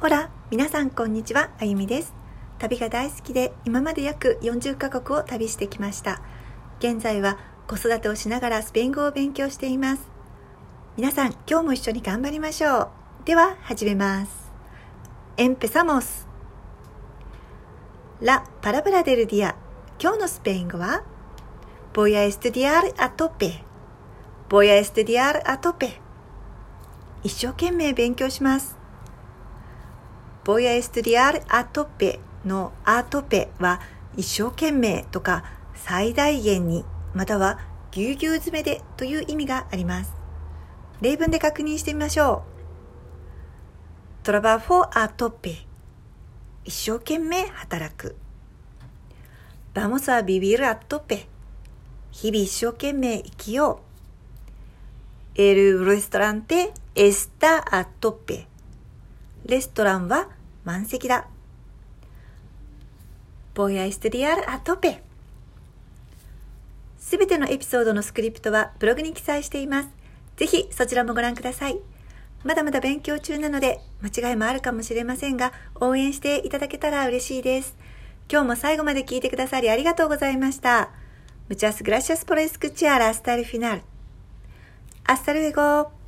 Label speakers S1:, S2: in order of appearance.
S1: ほら、皆さんこんにちは、あゆみです。旅が大好きで、今まで約40カ国を旅してきました。現在は子育てをしながらスペイン語を勉強しています。皆さん、今日も一緒に頑張りましょう。では、始めます。Empezamos! La palabra del día 今日のスペイン語は Voy a estudiar a tope Voy a estudiar a tope 一生懸命勉強します。ボイアエストリアルアトペのアートペは一生懸命とか最大限にまたはぎゅうぎゅう詰めでという意味があります。例文で確認してみましょう。トラバーフォアートペ一生懸命働く。バモサビビルアトペ日々一生懸命生きよう。エルレストランテエスタアトペ。レストランは満席だ。Voy a estudiar a tope すべてのエピソードのスクリプトはブログに記載しています。ぜひそちらもご覧ください。まだまだ勉強中なので間違いもあるかもしれませんが応援していただけたら嬉しいです。今日も最後まで聞いてくださりありがとうございました。Muchas gracias por escuchar hasta el final. Hasta luego.